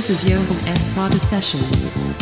This is Johan S. Father Sessions.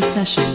S. Party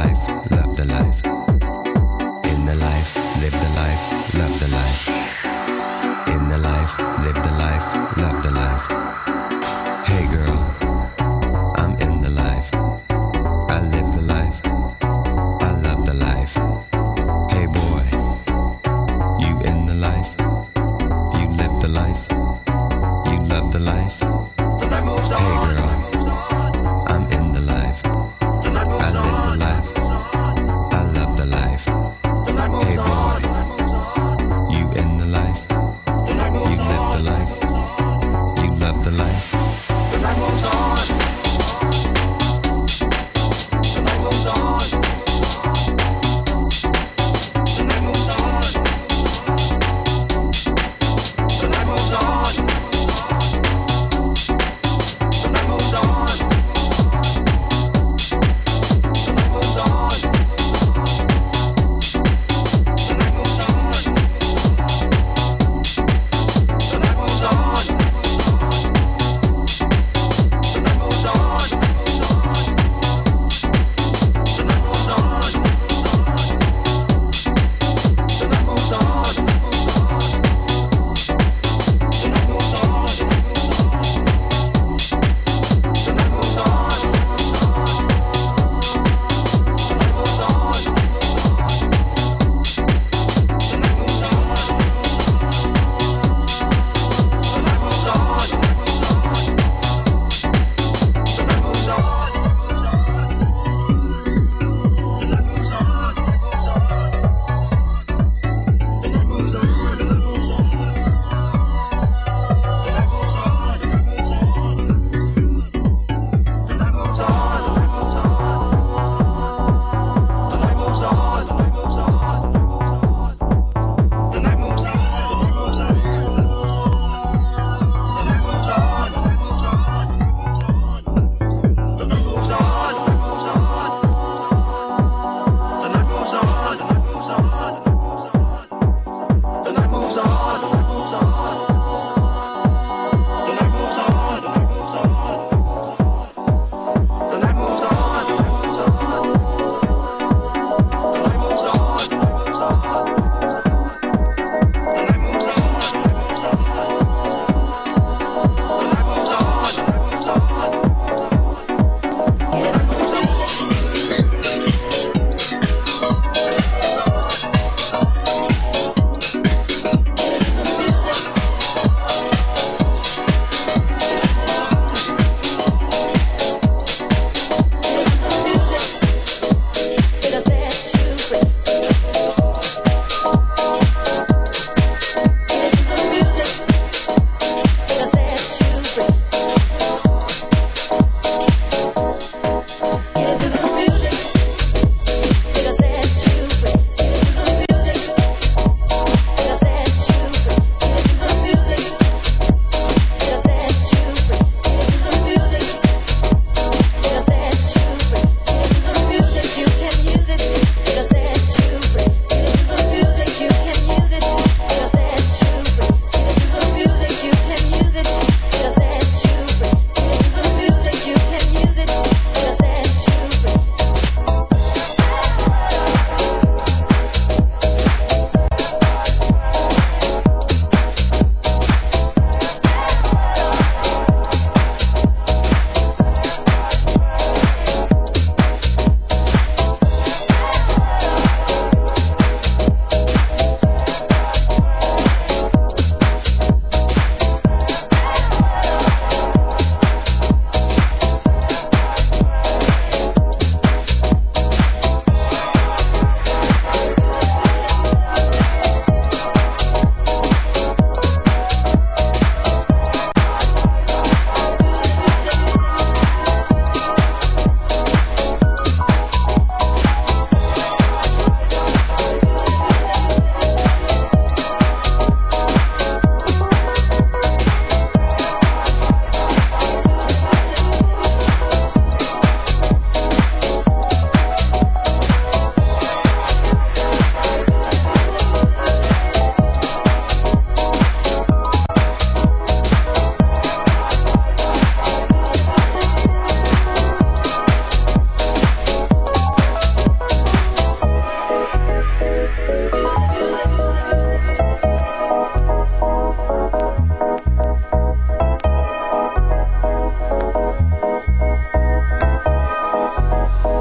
life.